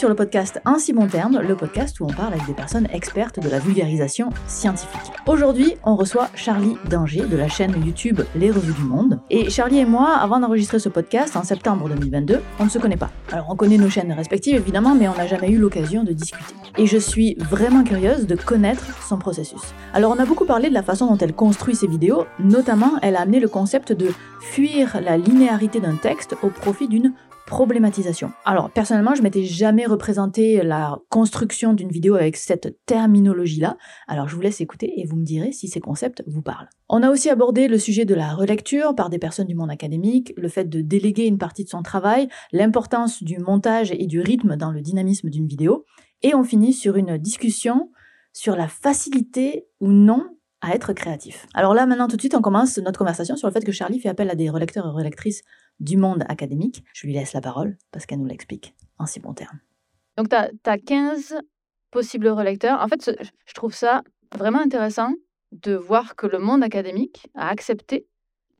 sur le podcast Un si bon terme, le podcast où on parle avec des personnes expertes de la vulgarisation scientifique. Aujourd'hui, on reçoit Charlie Danger de la chaîne YouTube Les Revues du Monde. Et Charlie et moi, avant d'enregistrer ce podcast en septembre 2022, on ne se connaît pas. Alors on connaît nos chaînes respectives évidemment, mais on n'a jamais eu l'occasion de discuter. Et je suis vraiment curieuse de connaître son processus. Alors on a beaucoup parlé de la façon dont elle construit ses vidéos, notamment elle a amené le concept de fuir la linéarité d'un texte au profit d'une Alors personnellement, je m'étais jamais représenté la construction d'une vidéo avec cette terminologie-là. Alors je vous laisse écouter et vous me direz si ces concepts vous parlent. On a aussi abordé le sujet de la relecture par des personnes du monde académique, le fait de déléguer une partie de son travail, l'importance du montage et du rythme dans le dynamisme d'une vidéo, et on finit sur une discussion sur la facilité ou non à être créatif. Alors là, maintenant, tout de suite, on commence notre conversation sur le fait que Charlie fait appel à des relecteurs et relectrices du monde académique. Je lui laisse la parole parce qu'elle nous l'explique en si bons termes. Donc, tu as, 15 possibles relecteurs. En fait, je trouve ça vraiment intéressant de voir que le monde académique a accepté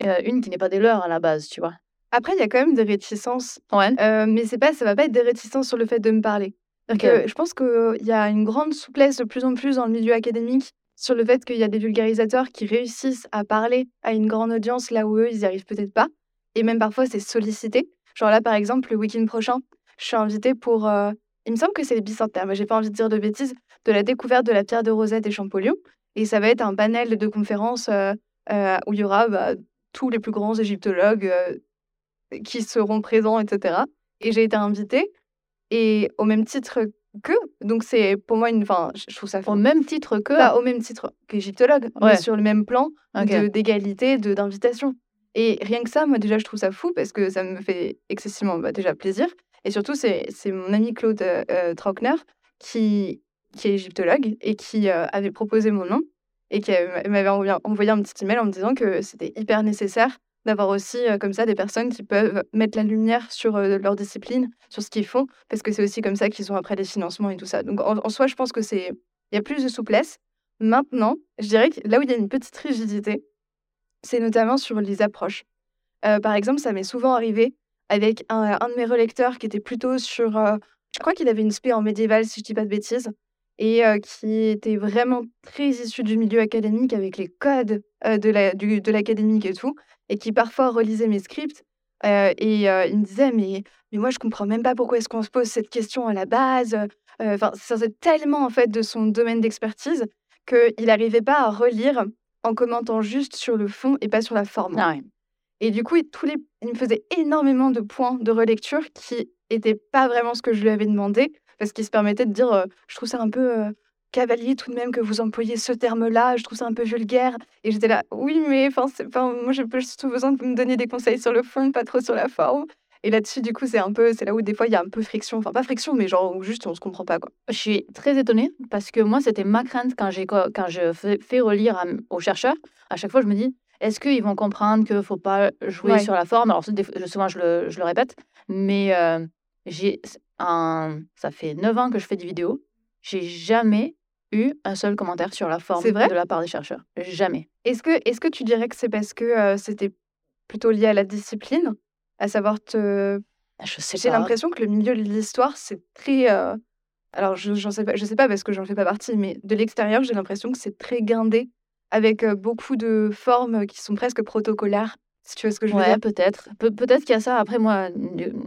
euh, une qui n'est pas des leurs à la base, tu vois. Après, il y a quand même des réticences. Ouais. Euh, mais c'est pas, ça va pas être des réticences sur le fait de me parler. je pense qu'il y a une grande souplesse de plus en plus dans le milieu académique sur le fait qu'il y a des vulgarisateurs qui réussissent à parler à une grande audience là où eux, ils n'y arrivent peut-être pas. Et même parfois, c'est sollicité. Genre là, par exemple, le week-end prochain, je suis invitée pour. Euh, il me semble que c'est les bicentenaires, mais j'ai pas envie de dire de bêtises, de la découverte de la pierre de Rosette et Champollion. Et ça va être un panel de conférences euh, euh, où il y aura bah, tous les plus grands égyptologues qui seront présents, etc. Et j'ai été invitée. Et au même titre que, donc c'est pour moi une. Enfin, je trouve ça. Au même titre que. Pas au même titre qu'égyptologue, mais sur le même plan d'égalité, d'invitation. Et rien que ça, moi déjà, je trouve ça fou parce que ça me fait excessivement bah, déjà plaisir. Et surtout, c'est mon ami Claude euh, Trockner qui, est égyptologue et qui avait proposé mon nom et qui m'avait envoyé un petit email en me disant que c'était hyper nécessaire d'avoir aussi comme ça des personnes qui peuvent mettre la lumière sur leur discipline, sur ce qu'ils font, parce que c'est aussi comme ça qu'ils ont après des financements et tout ça. Donc en, en soi, je pense que c'est il y a plus de souplesse. Maintenant, je dirais que là où il y a une petite rigidité, c'est notamment sur les approches. Euh, par exemple, ça m'est souvent arrivé avec un, de mes relecteurs qui était plutôt sur. Euh, je crois qu'il avait une spé en médiéval, si je dis pas de bêtises, et euh, qui était vraiment très issu du milieu académique avec les codes de la, de l'académique et tout, et qui parfois relisait mes scripts. et il me disait, mais, mais moi, je comprends même pas pourquoi est-ce qu'on se pose cette question à la base. Enfin, ça tellement en fait de son domaine d'expertise qu'il n'arrivait pas à relire en commentant juste sur le fond et pas sur la forme. Ah et du coup, il, tous les, il me faisait énormément de points de relecture qui n'étaient pas vraiment ce que je lui avais demandé, parce qu'il se permettait de dire, euh, je trouve ça un peu euh, cavalier tout de même que vous employez ce terme-là, je trouve ça un peu vulgaire. Et j'étais là, oui, mais enfin, moi, j'ai surtout besoin de vous me donner des conseils sur le fond, pas trop sur la forme. Et là-dessus, du coup, c'est un peu, c'est là où des fois il y a un peu friction, enfin pas friction, mais genre juste on se comprend pas quoi. Je suis très étonnée parce que moi, c'était ma crainte quand j'ai quand je fais relire aux chercheurs. À chaque fois, je me dis, est-ce qu'ils vont comprendre qu'il faut pas jouer sur la forme? Alors souvent, je le, je le répète, mais euh, j'ai un, ça fait 9 ans que je fais des vidéos. J'ai jamais eu un seul commentaire sur la forme vrai? de la part des chercheurs. Jamais. Est-ce que, est-ce que tu dirais que c'est parce que euh, c'était plutôt lié à la discipline? À savoir te. Ah, je sais J'ai l'impression que le milieu de l'histoire, c'est très. Euh, alors, je ne sais pas, je sais pas parce que j'en fais pas partie, mais de l'extérieur, j'ai l'impression que c'est très guindé, avec euh, beaucoup de formes qui sont presque protocolaires. Si tu vois ce que je veux ouais, dire. peut-être. peut-être qu'il y a ça. Après, moi,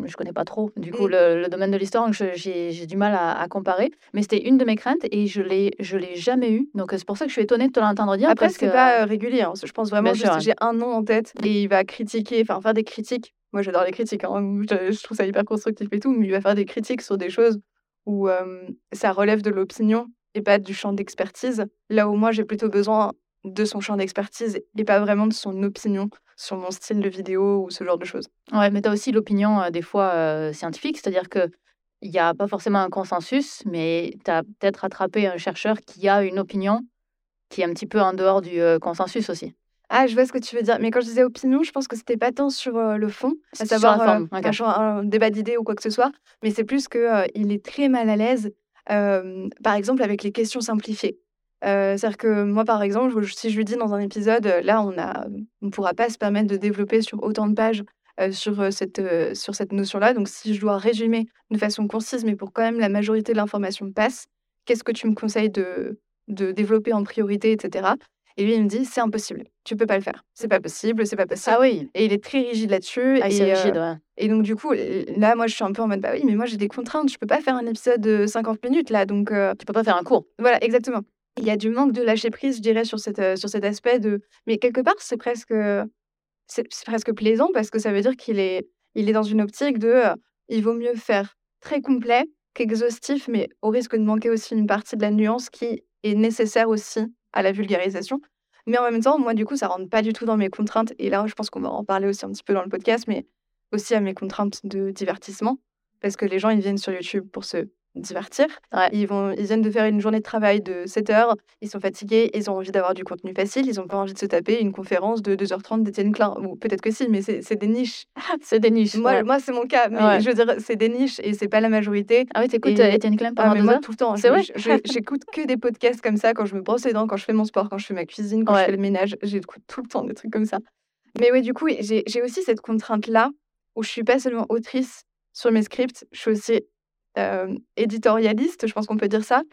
je connais pas trop, du coup, mmh. le, domaine de l'histoire, donc j'ai du mal à, comparer. Mais c'était une de mes craintes et je l'ai je l'ai jamais eu. Donc, c'est pour ça que je suis étonnée de te l'entendre dire. Après, c'est pas euh, régulier. Hein. Je pense vraiment que j'ai un nom en tête et il va critiquer, enfin, faire des critiques moi, j'adore les critiques. Hein. Je, trouve ça hyper constructif et tout, mais il va faire des critiques sur des choses où ça relève de l'opinion et pas du champ d'expertise. Là où moi, j'ai plutôt besoin de son champ d'expertise et pas vraiment de son opinion sur mon style de vidéo ou ce genre de choses. Ouais, mais tu as aussi l'opinion des fois scientifique, c'est-à-dire que il n'y a pas forcément un consensus, mais tu as peut-être attrapé un chercheur qui a une opinion qui est un petit peu en dehors du consensus aussi. Ah, je vois ce que tu veux dire. Mais quand je disais opinion, je pense que c'était pas tant sur le fond, à savoir un, débat d'idées ou quoi que ce soit, mais c'est plus que il est très mal à l'aise, par exemple avec les questions simplifiées. c'est-à-dire que moi, par exemple, si je lui dis dans un épisode, là, on on pourra pas se permettre de développer sur autant de pages sur, cette, sur cette notion-là. Donc, si je dois résumer de façon concise, mais pour quand même la majorité de l'information passe, qu'est-ce que tu me conseilles de, de développer en priorité, etc. Et lui, il me dit, c'est impossible, tu peux pas le faire. C'est pas possible, c'est pas possible. Ah oui. Et il est très rigide là-dessus. Ah, et, rigide, ouais. et donc, du coup, là, moi, je suis un peu en mode, bah oui, mais moi, j'ai des contraintes, je peux pas faire un épisode de 50 minutes, là, donc... Tu peux pas faire un cours. Voilà, exactement. Il y a du manque de lâcher prise, je dirais, sur, cette, sur cet aspect de... Mais quelque part, c'est presque, c'est presque plaisant parce que ça veut dire qu'il est, il est dans une optique de... il vaut mieux faire très complet qu'exhaustif, mais au risque de manquer aussi une partie de la nuance qui est nécessaire aussi à la vulgarisation. Mais en même temps, moi, du coup, ça rentre pas du tout dans mes contraintes. Et là, je pense qu'on va en parler aussi un petit peu dans le podcast, mais aussi à mes contraintes de divertissement. Parce que les gens, ils viennent sur YouTube pour se divertir. Ils, vont, ils viennent de faire une journée de travail de 7 heures, ils sont fatigués, ils ont envie d'avoir du contenu facile, ils n'ont pas envie de se taper une conférence de 2h30 d'Étienne Klein. Ou peut-être que si, mais c'est des niches. c'est des niches. Moi, moi c'est mon cas, mais je veux dire, c'est des niches et c'est pas la majorité. Ah oui, t'écoutes et... Étienne Klein pendant ah, mais moi, heures? tout le temps. C'est vrai? J'écoute que des podcasts comme ça quand je me brosse les dents, quand je fais mon sport, quand je fais ma cuisine, quand je fais le ménage. J'écoute tout le temps des trucs comme ça. Mais oui, du coup, j'ai aussi cette contrainte-là où je suis pas seulement autrice sur mes scripts, je suis aussi éditorialiste, je pense qu'on peut dire ça.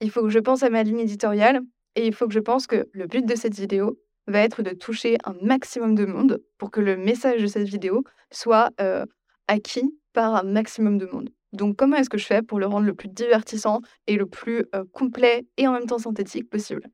Il faut que je pense à ma ligne éditoriale et il faut que je pense que le but de cette vidéo va être de toucher un maximum de monde pour que le message de cette vidéo soit acquis par un maximum de monde. Donc comment est-ce que je fais pour le rendre le plus divertissant et le plus complet et en même temps synthétique possible?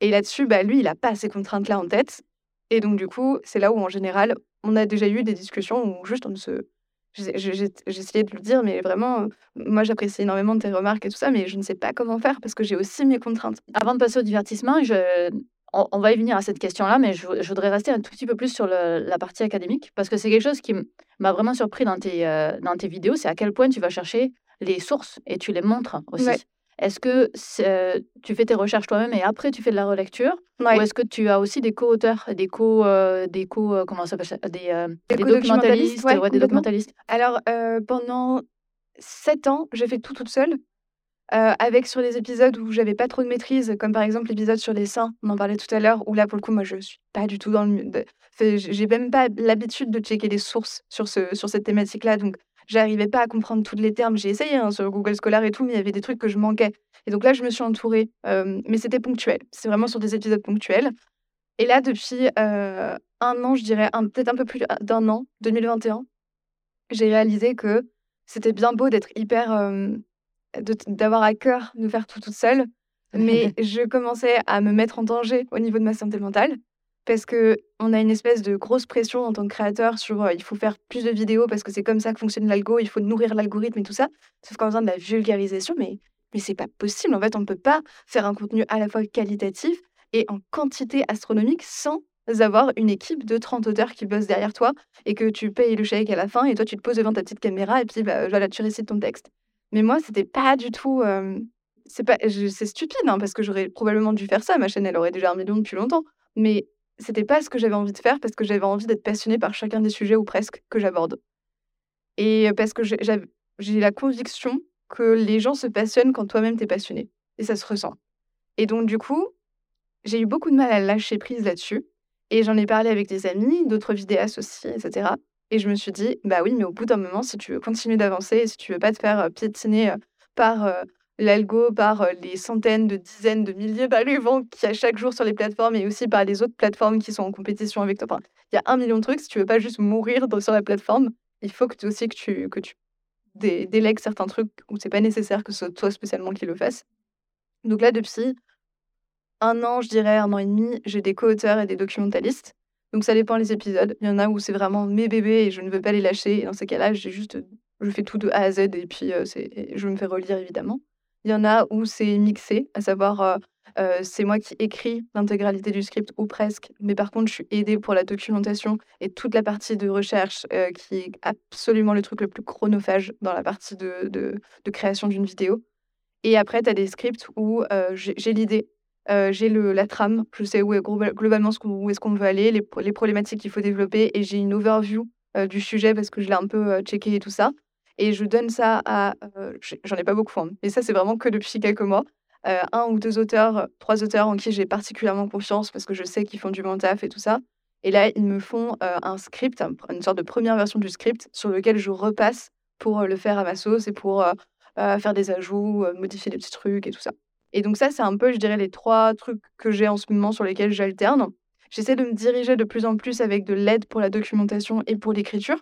Et là-dessus, bah, lui, il n'a pas ces contraintes-là en tête. Et donc du coup, c'est là où en général, on a déjà eu des discussions où juste on ne se j'ai essayé de lui dire, mais vraiment, moi j'apprécie énormément tes remarques et tout ça, mais je ne sais pas comment faire parce que j'ai aussi mes contraintes. Avant de passer au divertissement, je... on, va y venir à cette question-là, mais je, voudrais rester un tout petit peu plus sur la partie académique parce que c'est quelque chose qui m'a vraiment surpris dans tes, dans tes vidéos, c'est à quel point tu vas chercher les sources et tu les montres aussi. Est-ce que euh, tu fais tes recherches toi-même et après tu fais de la relecture Ou est-ce que tu as aussi des co-auteurs, des co, euh, des co euh, comment ça s'appelle des, des, documentalistes, des documentalistes? Alors pendant sept ans, j'ai fait tout toute seule. avec sur les épisodes où j'avais pas trop de maîtrise, comme par exemple l'épisode sur les seins, on en parlait tout à l'heure, où là pour le coup moi je suis pas du tout dans le, j'ai même pas l'habitude de checker les sources sur ce sur cette thématique-là, donc j'arrivais pas à comprendre tous les termes. J'ai essayé hein, sur Google Scholar et tout, mais il y avait des trucs que je manquais. Et donc là, je me suis entourée, mais c'était ponctuel. C'est vraiment sur des épisodes ponctuels. Et là, depuis un an, je dirais peut-être un peu plus d'un an, 2021, j'ai réalisé que c'était bien beau d'être hyper, d'avoir à cœur de faire tout toute seule, mais je commençais à me mettre en danger au niveau de ma santé mentale parce qu'on a une espèce de grosse pression en tant que créateur sur il faut faire plus de vidéos parce que c'est comme ça que fonctionne l'algo, il faut nourrir l'algorithme et tout ça. Sauf qu'en faisant de la vulgarisation, mais, mais c'est pas possible. En fait, on ne peut pas faire un contenu à la fois qualitatif et en quantité astronomique sans avoir une équipe de 30 auteurs qui bossent derrière toi et que tu payes le chèque à la fin et toi tu te poses devant ta petite caméra et puis bah, voilà, tu récites ton texte. Mais moi, c'était pas du tout. c'est pas c'est stupide hein, parce que j'aurais probablement dû faire ça. Ma chaîne, elle aurait déjà un million depuis longtemps. Mais c'était pas ce que j'avais envie de faire parce que j'avais envie d'être passionnée par chacun des sujets ou presque que j'aborde. Et parce que j'ai la conviction que les gens se passionnent quand toi-même t'es passionné. Et ça se ressent. Et donc, du coup, j'ai eu beaucoup de mal à lâcher prise là-dessus. Et j'en ai parlé avec des amis, d'autres vidéastes aussi, etc. Et je me suis dit, bah oui, mais au bout d'un moment, si tu veux continuer d'avancer, si tu veux pas te faire euh, piétiner euh, par euh, l'algo par les centaines de dizaines de milliers d'arrivants qu'il y a chaque jour sur les plateformes et aussi par les autres plateformes qui sont en compétition avec toi. Enfin, il y a un million de trucs. Si tu veux pas juste mourir sur la plateforme, il faut que tu aussi que tu, que tu délègues certains trucs où c'est pas nécessaire que ce soit toi spécialement qui le fasse. Donc là, depuis un an, je dirais un an et demi, j'ai des co-auteurs et des documentalistes. Donc ça dépend les épisodes. Il y en a où c'est vraiment mes bébés et je ne veux pas les lâcher. Et dans ces cas-là, j'ai juste, je fais tout de A à Z et puis c'est, je me fais relire évidemment. Il y en a où c'est mixé, à savoir, c'est moi qui écris l'intégralité du script ou presque, mais par contre, je suis aidée pour la documentation et toute la partie de recherche, qui est absolument le truc le plus chronophage dans la partie de de création d'une vidéo. Et après, tu as des scripts où, j'ai l'idée, j'ai la trame, je sais où globalement où est-ce qu'on veut aller, les problématiques qu'il faut développer et j'ai une overview, du sujet parce que je l'ai un peu, checké et tout ça et je donne ça à, j'en ai pas beaucoup, hein, mais ça, c'est vraiment que depuis quelques mois, un ou deux auteurs, trois auteurs en qui j'ai particulièrement confiance parce que je sais qu'ils font du bon taf et tout ça. Et là, ils me font un script, une sorte de première version du script sur lequel je repasse pour le faire à ma sauce et pour faire des ajouts, modifier des petits trucs et tout ça. Et donc ça, c'est un peu, je dirais, les trois trucs que j'ai en ce moment sur lesquels j'alterne. J'essaie de me diriger de plus en plus avec de l'aide pour la documentation et pour l'écriture,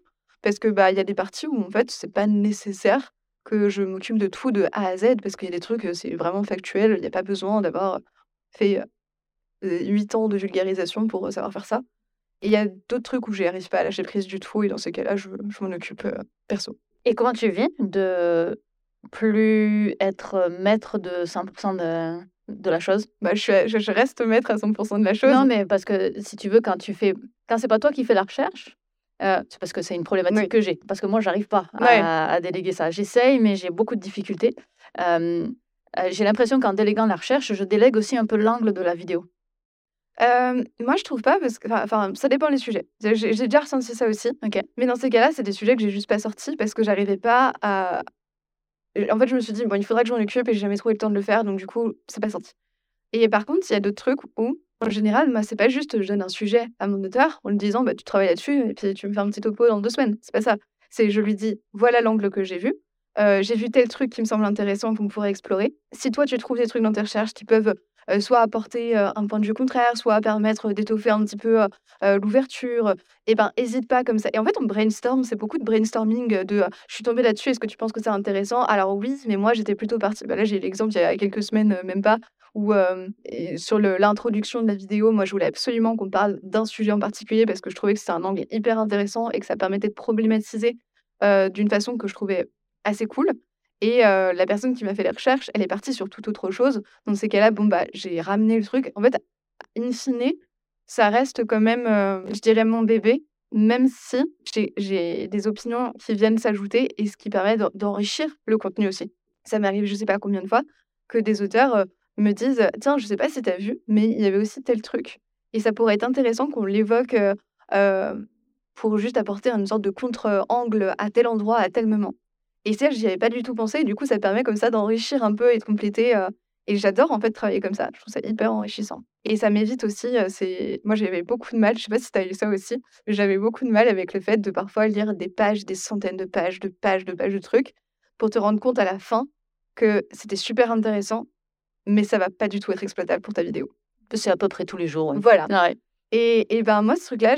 parce que bah il y a des parties où en fait c'est pas nécessaire que je m'occupe de tout de A à Z, parce qu'il y a des trucs c'est vraiment factuel, il n'y a pas besoin d'avoir fait huit ans de vulgarisation pour savoir faire ça. Et il y a d'autres trucs où j'y arrive pas à lâcher prise du tout, et dans ces cas-là, je, je m'en occupe perso. Et comment tu vis de plus être maître de 100% de, de la chose? Bah, je, je, reste maître à 100% de la chose. Non, mais parce que si tu veux, quand tu fais. Quand c'est pas toi qui fais la recherche, euh, c'est parce que c'est une problématique que j'ai. Parce que moi, j'arrive pas à, déléguer ça. J'essaye, mais j'ai beaucoup de difficultés. Euh, j'ai l'impression qu'en déléguant la recherche, je délègue aussi un peu l'angle de la vidéo. Euh, moi, je trouve pas, parce que enfin, ça dépend des sujets. J'ai déjà ressenti ça aussi. Mais dans ces cas-là, c'est des sujets que j'ai juste pas sortis parce que j'arrivais pas à, en fait, je me suis dit, bon, il faudrait que j'en occupe et j'ai jamais trouvé le temps de le faire, donc du coup, c'est pas sorti. Et par contre, il y a d'autres trucs où, en général, moi, c'est pas juste je donne un sujet à mon auteur en lui disant, bah, tu travailles là-dessus et puis tu me fais un petit topo dans deux semaines. C'est pas ça. C'est je lui dis, voilà l'angle que j'ai vu. Euh, j'ai vu tel truc qui me semble intéressant qu'on pourrait explorer. Si toi, tu trouves des trucs dans tes recherches qui peuvent euh, soit apporter euh, un point de vue contraire, soit permettre d'étoffer un petit peu l'ouverture, et ben hésite pas comme ça. Et en fait, on brainstorm, c'est beaucoup de brainstorming de je suis tombée là-dessus, est-ce que tu penses que c'est intéressant? Alors oui, mais moi j'étais plutôt partie. Bah, là, j'ai l'exemple il y a quelques semaines, même pas, où sur l'introduction de la vidéo, moi je voulais absolument qu'on parle d'un sujet en particulier parce que je trouvais que c'était un angle hyper intéressant et que ça permettait de problématiser d'une façon que je trouvais assez cool. Et la personne qui m'a fait les recherches, elle est partie sur toute autre chose. Dans ces cas-là, bon, bah, j'ai ramené le truc. En fait, in fine, ça reste quand même, je dirais, mon bébé, même si j'ai des opinions qui viennent s'ajouter et ce qui permet d'enrichir le contenu aussi. Ça m'arrive, je sais pas combien de fois, que des auteurs me disent Tiens, je sais pas si tu as vu, mais il y avait aussi tel truc. Et ça pourrait être intéressant qu'on l'évoque pour juste apporter une sorte de contre-angle à tel endroit, à tel moment. Et ça, j'y avais pas du tout pensé. Et du coup, ça permet comme ça d'enrichir un peu et de compléter. Euh, et j'adore en fait travailler comme ça. Je trouve ça hyper enrichissant. Et ça m'évite aussi, euh, c'est moi j'avais beaucoup de mal, je sais pas si tu as eu ça aussi, j'avais beaucoup de mal avec le fait de parfois lire des pages, des centaines de pages, de pages, de pages de trucs, pour te rendre compte à la fin que c'était super intéressant, mais ça va pas du tout être exploitable pour ta vidéo. C'est à peu près tous les jours. Voilà. Et, et ben moi, ce truc-là,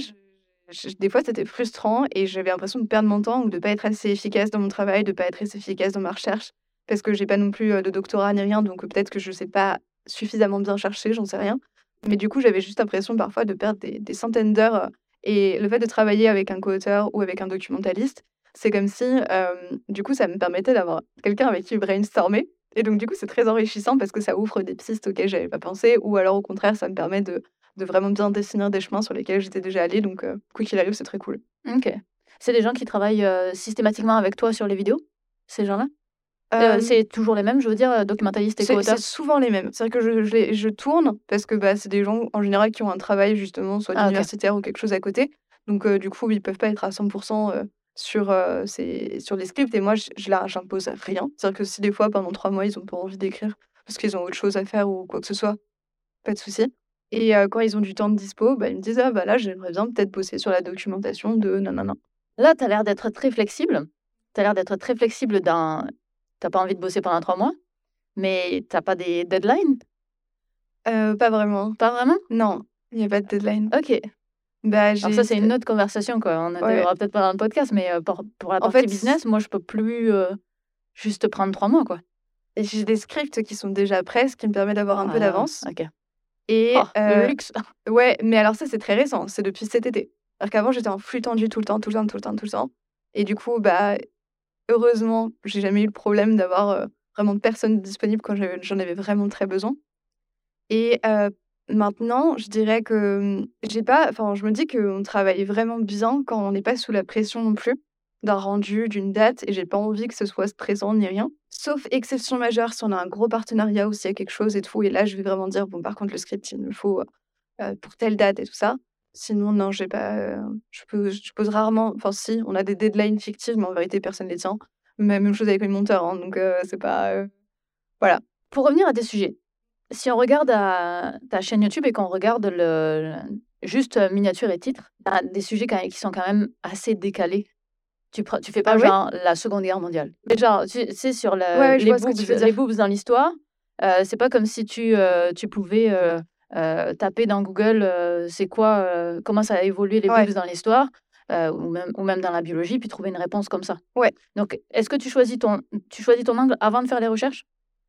des fois, c'était frustrant et j'avais l'impression de perdre mon temps ou de pas être assez efficace dans mon travail, de pas être assez efficace dans ma recherche parce que j'ai pas non plus de doctorat ni rien, donc peut-être que je sais pas suffisamment bien chercher, j'en sais rien. Mais du coup, j'avais juste l'impression parfois de perdre des, centaines d'heures. Et le fait de travailler avec un co-auteur ou avec un documentaliste, c'est comme si, du coup, ça me permettait d'avoir quelqu'un avec qui brainstormer. Et donc, du coup, c'est très enrichissant parce que ça ouvre des pistes auxquelles j'avais pas pensé, ou alors au contraire, ça me permet de de vraiment bien dessiner des chemins sur lesquels j'étais déjà allée. Donc, quoi qu'il arrive, c'est très cool. Ok. C'est des gens qui travaillent systématiquement avec toi sur les vidéos Ces gens-là? C'est toujours les mêmes, je veux dire, documentalistes et co-auteurs C'est souvent les mêmes. C'est-à-dire que je, je, tourne parce que bah, c'est des gens en général qui ont un travail justement, soit ah, universitaire ou quelque chose à côté. Donc, du coup, ils peuvent pas être à 100% sur, ces, sur les scripts. Et moi, je, rien. C'est-à-dire que si des fois, pendant trois mois, ils ont pas envie d'écrire parce qu'ils ont autre chose à faire ou quoi que ce soit, pas de souci. Et quand ils ont du temps de dispo, bah, ils me disent: «Ah bah, là, j'aimerais bien peut-être bosser sur la documentation de nanana». Là, tu as l'air d'être très flexible. Tu as l'air d'être très flexible dans tu pas envie de bosser pendant trois mois, mais tu pas des deadlines? pas vraiment. Pas vraiment? Non, il y a pas de deadline. OK. Bah, Alors ça, c'est une autre conversation, quoi. On ne peut-être pas dans le podcast, mais pour pour la En partie business, moi, je peux plus, juste prendre trois mois, quoi. j'ai des scripts qui sont déjà prêts, ce qui me permet d'avoir un peu ah, d'avance. OK. Et oh, le luxe. ouais, mais alors ça, c'est très récent. C'est depuis cet été. Alors qu'avant, j'étais en flux tendu tout le temps, tout le temps, tout le temps, tout le temps. Et du coup, bah, heureusement, j'ai jamais eu le problème d'avoir vraiment de personnes disponibles quand j'en avais vraiment très besoin. Et maintenant, je dirais que mmh, j'ai pas. Enfin, je me dis qu'on travaille vraiment bien quand on n'est pas sous la pression non plus d'un rendu, d'une date, et j'ai pas envie que ce soit stressant ni rien. Sauf exception majeure, si on a un gros partenariat ou s'il y a quelque chose et tout, et là, je vais vraiment dire, bon, par contre, le script, il me faut pour telle date et tout ça. Sinon, non, j'ai pas. je, peux, je pose rarement. Enfin, si, on a des deadlines fictives, mais en vérité, personne les tient. Même chose avec les monteurs, hein, donc c'est pas. Voilà. Pour revenir à des sujets, si on regarde ta chaîne YouTube et qu'on regarde le, juste miniature et titre, des sujets qui sont quand même assez décalés. Tu, tu fais pas ah genre la Seconde Guerre mondiale. Déjà, tu sais, sur le, les, boobs, les boobs dans l'histoire, c'est pas comme si tu, tu pouvais taper dans Google c'est quoi, comment ça a évolué les boobs dans l'histoire. ou, même, ou même dans la biologie, puis trouver une réponse comme ça. Ouais. Donc, est-ce que tu choisis, ton, tu choisis ton angle avant de faire les recherches?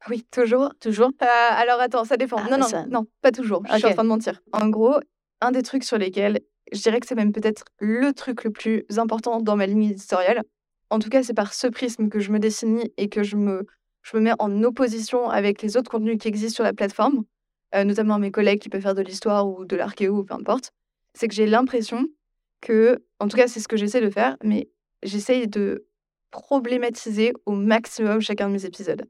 Oui, toujours. Toujours? Alors, attends, ça dépend. Ah, non, non, non, pas toujours. Je suis en train de mentir. En gros, un des trucs sur lesquels je dirais que c'est même peut-être le truc le plus important dans ma ligne éditoriale. En tout cas, c'est par ce prisme que je me dessine et que je me, je me mets en opposition avec les autres contenus qui existent sur la plateforme, euh, notamment mes collègues qui peuvent faire de l'histoire ou de l'archéo ou peu importe. C'est que j'ai l'impression que, en tout cas, c'est ce que j'essaie de faire, mais j'essaye de problématiser au maximum chacun de mes épisodes.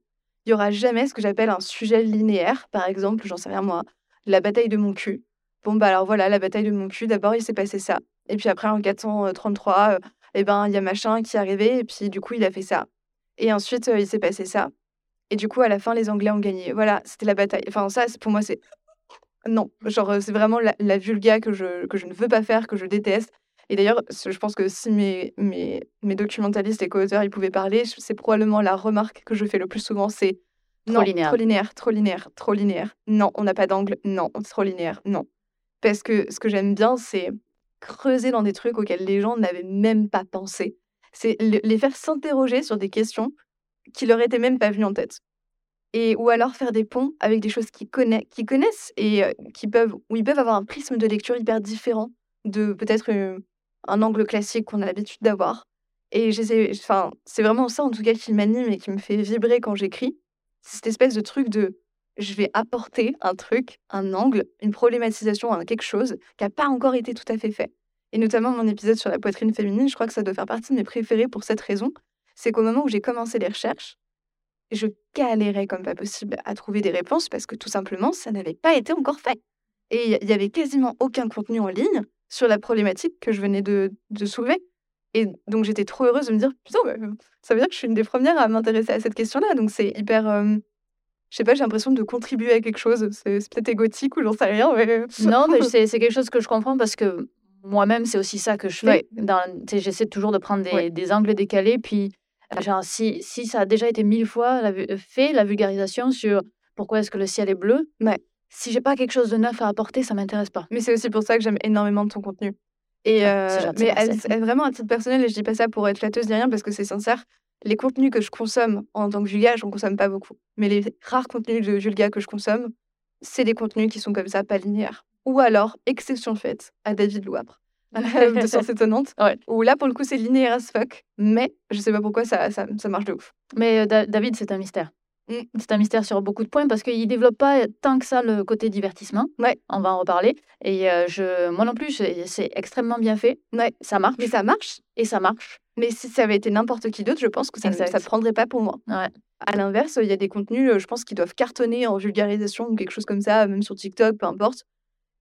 Il n'y aura jamais ce que j'appelle un sujet linéaire, par exemple, j'en sais rien moi, la bataille de mon cul. Bon, bah alors voilà, la bataille de mon cul, d'abord il s'est passé ça. Et puis après, en 433, euh, eh ben, il y a machin qui est arrivé, et puis du coup, il a fait ça. Et ensuite, euh, il s'est passé ça. Et du coup, à la fin, les Anglais ont gagné. Voilà, c'était la bataille. Enfin, ça, pour moi, c'est. Non, genre, c'est vraiment la, la vulga que je, que je ne veux pas faire, que je déteste. Et d'ailleurs, je pense que si mes, mes, mes documentalistes et co-auteurs ils pouvaient parler, c'est probablement la remarque que je fais le plus souvent, c'est trop linéaire. Trop linéaire, trop linéaire, trop linéaire. Non, on n'a pas d'angle. Non, trop linéaire. Non. Parce que ce que j'aime bien, c'est creuser dans des trucs auxquels les gens n'avaient même pas pensé. C'est les faire s'interroger sur des questions qui leur étaient même pas venues en tête. Et, ou alors faire des ponts avec des choses qu'ils connaissent, connaissent et qui peuvent, où ils peuvent avoir un prisme de lecture hyper différent de peut-être un angle classique qu'on a l'habitude d'avoir. Et enfin, c'est vraiment ça en tout cas qui m'anime et qui me fait vibrer quand j'écris. Cette espèce de truc de je vais apporter un truc, un angle, une problématisation à quelque chose qui n'a pas encore été tout à fait fait. Et notamment mon épisode sur la poitrine féminine, je crois que ça doit faire partie de mes préférés pour cette raison. C'est qu'au moment où j'ai commencé les recherches, je galérais comme pas possible à trouver des réponses parce que tout simplement, ça n'avait pas été encore fait. Et il y avait quasiment aucun contenu en ligne sur la problématique que je venais de, soulever. Et donc j'étais trop heureuse de me dire, putain, bah, ça veut dire que je suis une des premières à m'intéresser à cette question-là. Donc c'est hyper, euh, je sais pas, j'ai l'impression de contribuer à quelque chose. C'est peut-être égotique ou j'en sais rien. Mais... Non, mais c'est quelque chose que je comprends parce que moi-même, c'est aussi ça que je fais. J'essaie toujours de prendre des, des, angles décalés. Puis, euh, genre, si, si ça a déjà été mille fois la, fait, la vulgarisation sur pourquoi est-ce que le ciel est bleu, ouais. Si j'ai pas quelque chose de neuf à apporter, ça m'intéresse pas. Mais c'est aussi pour ça que j'aime énormément de ton contenu. Et euh, mais elle, vraiment à titre personnel, et je dis pas ça pour être flatteuse ni rien parce que c'est sincère les contenus que je consomme en tant que Julia, je n'en consomme pas beaucoup. Mais les rares contenus de Julia que je consomme, c'est des contenus qui sont comme ça, pas linéaires. Ou alors, exception faite à David Louapre, de Science Étonnante, ouais. où là, pour le coup, c'est linéaire as fuck, mais je sais pas pourquoi ça, ça, ça marche de ouf. Mais euh, David, c'est un mystère. Mmh. C'est un mystère sur beaucoup de points parce qu'il développe pas tant que ça le côté divertissement. Ouais. On va en reparler. Et euh, je, moi non plus, c'est extrêmement bien fait. Ouais. Ça marche. Mais ça marche. Et ça marche. Mais si ça avait été n'importe qui d'autre, je pense que ça ne prendrait pas pour moi. Ouais. À l'inverse, il y a des contenus, je pense, qui doivent cartonner en vulgarisation ou quelque chose comme ça, même sur TikTok, peu importe.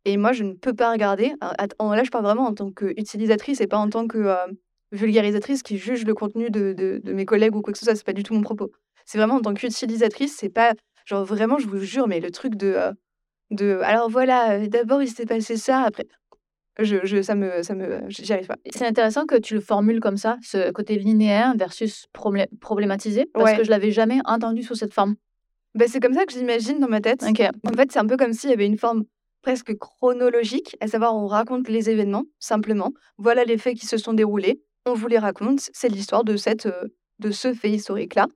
Et moi, je ne peux pas regarder. Là, je parle vraiment en tant qu'utilisatrice et pas en tant que vulgarisatrice qui juge le contenu de, de, mes collègues ou quoi que ce soit. C'est pas du tout mon propos. C'est vraiment en tant qu'utilisatrice, c'est pas genre vraiment, je vous jure, mais le truc de de alors voilà, d'abord il s'est passé ça, après je, je, ça me, ça me, j'y arrive pas. C'est intéressant que tu le formules comme ça, ce côté linéaire versus problématisé, parce que je l'avais jamais entendu sous cette forme. Bah, c'est comme ça que j'imagine dans ma tête. En fait, c'est un peu comme s'il y avait une forme presque chronologique, à savoir on raconte les événements simplement. Voilà les faits qui se sont déroulés, on vous les raconte. C'est l'histoire de cette, euh, de ce fait historique là.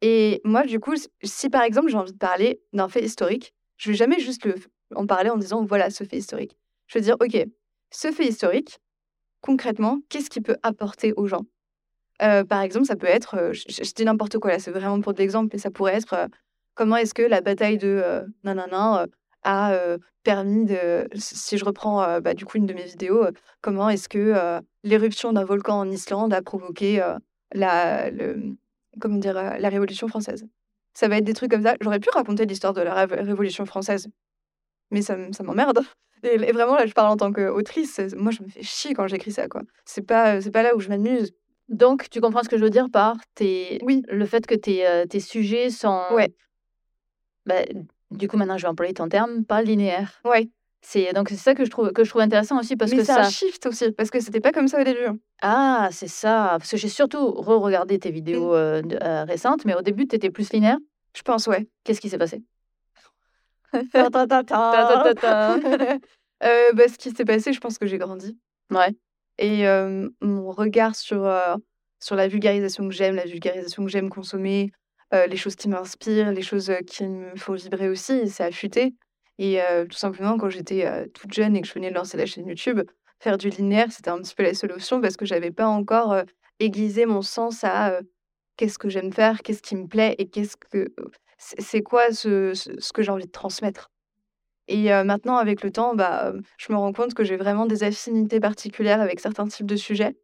Et moi, du coup, si par exemple j'ai envie de parler d'un fait historique, je vais jamais juste en parler en disant voilà ce fait historique. Je vais dire ok, ce fait historique, concrètement, qu'est-ce qu'il peut apporter aux gens? Euh, Par exemple, ça peut être, euh, je, dis n'importe quoi là, c'est vraiment pour de l'exemple, mais ça pourrait être euh, comment est-ce que la bataille de nanana a permis de, si je reprends bah, du coup une de mes vidéos, comment est-ce que l'éruption d'un volcan en Islande a provoqué la, le, comment dire, la Révolution française. Ça va être des trucs comme ça. J'aurais pu raconter l'histoire de la Révolution française, mais ça, ça m'emmerde. Et, vraiment, là, je parle en tant qu'autrice. Moi, je me fais chier quand j'écris ça, quoi. C'est pas, pas là où je m'amuse. Donc, tu comprends ce que je veux dire par tes... oui. le fait que tes, euh, tes sujets sont. Ouais. Bah, du coup, maintenant, je vais employer ton terme, pas linéaire. Ouais. C'est donc c'est ça que je trouve que je trouve intéressant aussi parce Mais que c'est ça un shift aussi parce que c'était pas comme ça au début. Hein. Ah, c'est ça, parce que j'ai surtout re-regardé tes vidéos, euh, euh, récentes, mais au début, tu étais plus linéaire? Je pense, ouais. Qu'est-ce qui s'est passé? Ta ta ta ta. bah, ce qui s'est passé, je pense que j'ai grandi Ouais. et mon regard sur, sur la vulgarisation que j'aime, la vulgarisation que j'aime consommer, les choses qui m'inspirent, les choses, qui me font vibrer aussi, a affûté et tout simplement, quand j'étais, toute jeune et que je venais de lancer la chaîne YouTube, faire du linéaire, c'était un petit peu la solution parce que j'avais pas encore, aiguisé mon sens à, qu'est-ce que j'aime faire, qu'est-ce qui me plaît et qu'est-ce que c'est quoi ce ce que j'ai envie de transmettre et maintenant avec le temps, bah, je me rends compte que j'ai vraiment des affinités particulières avec certains types de sujets,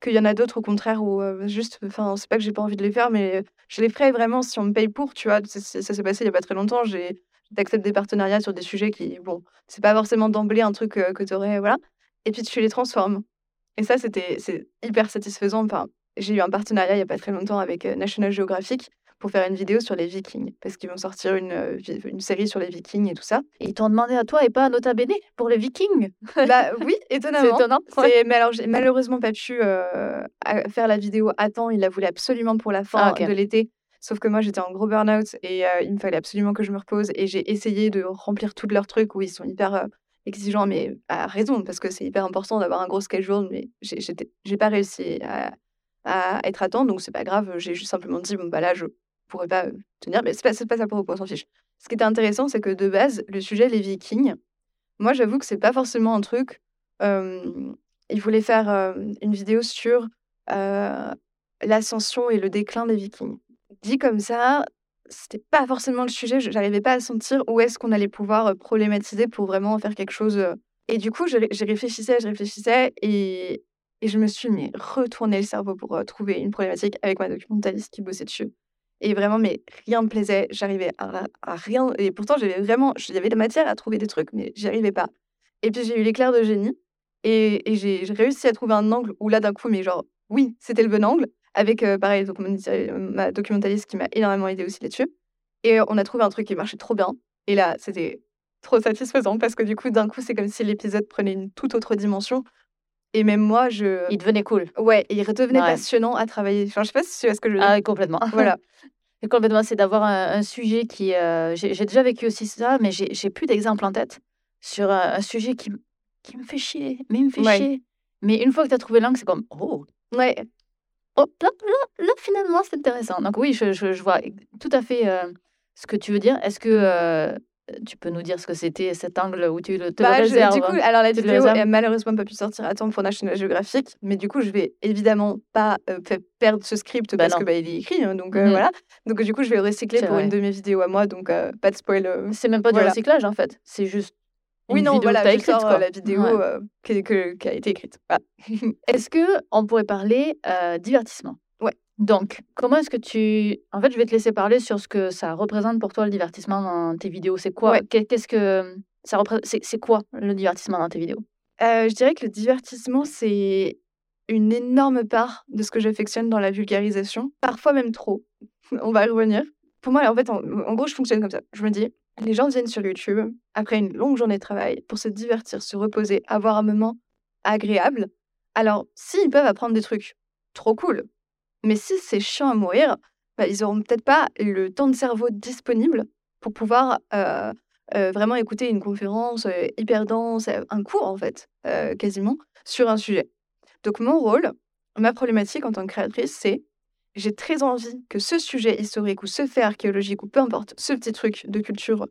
qu'il y en a d'autres au contraire où, juste enfin, c'est pas que j'ai pas envie de les faire, mais je les ferais vraiment si on me paye pour, tu vois? ça s'est passé il y a pas très longtemps, j'ai d'accepter des partenariats sur des sujets qui, bon, c'est pas forcément d'emblée un truc que tu aurais, voilà. Et puis tu les transformes. Et ça, c'était, c'est hyper satisfaisant. Enfin, j'ai eu un partenariat il y a pas très longtemps avec National Geographic pour faire une vidéo sur les Vikings, parce qu'ils vont sortir une, une série sur les Vikings et tout ça. Et ils t'ont demandé à toi et pas à Nota Bene pour les Vikings? Bah oui, étonnamment. C'est étonnant. Mais alors, j'ai malheureusement pas pu faire la vidéo à temps. Il la voulait absolument pour la fin ah, de l'été. Sauf que moi, j'étais en gros burn-out et il me fallait absolument que je me repose. Et j'ai essayé de remplir tous leurs trucs où ils sont hyper exigeants, mais à raison, parce que c'est hyper important d'avoir un gros schedule. Mais j'ai pas réussi à, être à temps, donc c'est pas grave. J'ai juste simplement dit, bon, bah là, je pourrais pas tenir, mais c'est pas, pas ça pour on s'en fiche. Ce qui était intéressant, c'est que de base, le sujet, les Vikings, moi, j'avoue que c'est pas forcément un truc. il voulait faire une vidéo sur l'ascension et le déclin des Vikings dit comme ça, c'était pas forcément le sujet. J'arrivais pas à sentir où est-ce qu'on allait pouvoir problématiser pour vraiment faire quelque chose. Et du coup, je, réfléchissais, je réfléchissais et, et je me suis mis retourné le cerveau pour trouver une problématique avec ma documentaliste qui bossait dessus. Et vraiment, mais rien me plaisait. J'arrivais à, rien. Et pourtant, j'avais vraiment, j'avais de la matière à trouver des trucs, mais j'y arrivais pas. Et puis, j'ai eu l'éclair de génie et, et j'ai réussi à trouver un angle où là, d'un coup, mais genre, oui, c'était le bon angle avec pareil donc ma documentaliste qui m'a énormément aidé aussi là-dessus. Et on a trouvé un truc qui marchait trop bien. Et là, c'était trop satisfaisant parce que du coup, d'un coup, c'est comme si l'épisode prenait une toute autre dimension. Et même moi, je. Il devenait cool. Ouais, il redevenait passionnant à travailler. Enfin, je sais pas si tu vois ce que je. Ah, complètement. Voilà. Et complètement, c'est d'avoir un, sujet qui. j'ai déjà vécu aussi ça, mais j'ai plus d'exemples en tête sur un, sujet qui, qui me fait chier. Mais il me fait chier. Mais une fois que tu as trouvé l'angle, c'est comme. Oh! Ouais. Oh, là, finalement, c'est intéressant. Donc oui, je, je, vois tout à fait ce que tu veux dire. Est-ce que tu peux nous dire ce que c'était cet angle où tu le, te bah, réserves Du coup, alors la vidéo n'a malheureusement pas pu sortir à temps pour National Geographic, mais du coup, je vais évidemment pas perdre ce script bah, parce que bah, il est écrit, hein, donc mmh voilà. Donc du coup, je vais le recycler pour une de mes vidéos à moi, donc pas de spoil. C'est même pas du recyclage en fait, c'est juste oui, non, voilà, je écrite, sors, la vidéo qui, a été écrite. Est-ce que on pourrait parler divertissement? Ouais. Donc, comment est-ce que tu... En fait, je vais te laisser parler sur ce que ça représente pour toi le divertissement dans tes vidéos. C'est quoi? Qu'est-ce que ça représente C'est quoi le divertissement dans tes vidéos? Je dirais que le divertissement, c'est une énorme part de ce que j'affectionne dans la vulgarisation, parfois même trop. on va y revenir. Pour moi, en fait, en gros, je fonctionne comme ça. Je me dis, les gens viennent sur YouTube après une longue journée de travail pour se divertir, se reposer, avoir un moment agréable. Alors, s'ils peuvent apprendre des trucs, trop cool. Mais si c'est chiant à mourir, bah, ils auront peut-être pas le temps de cerveau disponible pour pouvoir euh, euh, vraiment écouter une conférence euh, hyper dense, un cours en fait, quasiment, sur un sujet. Donc mon rôle, ma problématique en tant que créatrice, c'est j'ai très envie que ce sujet historique ou ce fait archéologique ou peu importe, ce petit truc de culture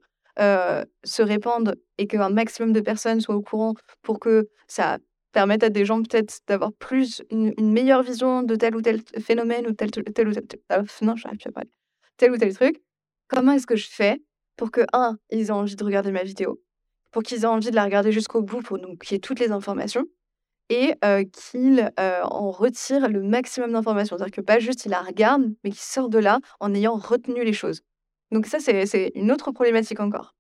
se répande et qu'un maximum de personnes soient au courant pour que ça permette à des gens peut-être d'avoir plus une, meilleure vision de tel ou tel phénomène ou tel, ou tel, ah, tel ou tel truc comment est-ce que je fais pour que un ils aient envie de regarder ma vidéo pour qu'ils aient envie de la regarder jusqu'au bout pour qu'il y ait toutes les informations et qu'il en retire le maximum d'informations. C'est-à-dire que pas juste il la regarde, mais qu'il sort de là en ayant retenu les choses. Donc ça, c'est une autre problématique encore.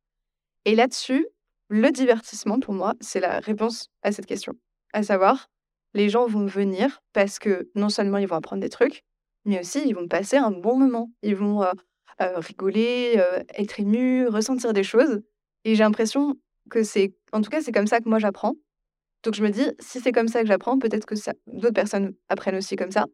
Et là-dessus, le divertissement, pour moi, c'est la réponse à cette question. À savoir, les gens vont venir parce que non seulement ils vont apprendre des trucs, mais aussi ils vont passer un bon moment. Ils vont rigoler, être émus, ressentir des choses. Et j'ai l'impression que c'est En tout cas, c'est comme ça que moi j'apprends. Donc je me dis, si c'est comme ça que j'apprends, peut-être que d'autres personnes apprennent aussi comme ça.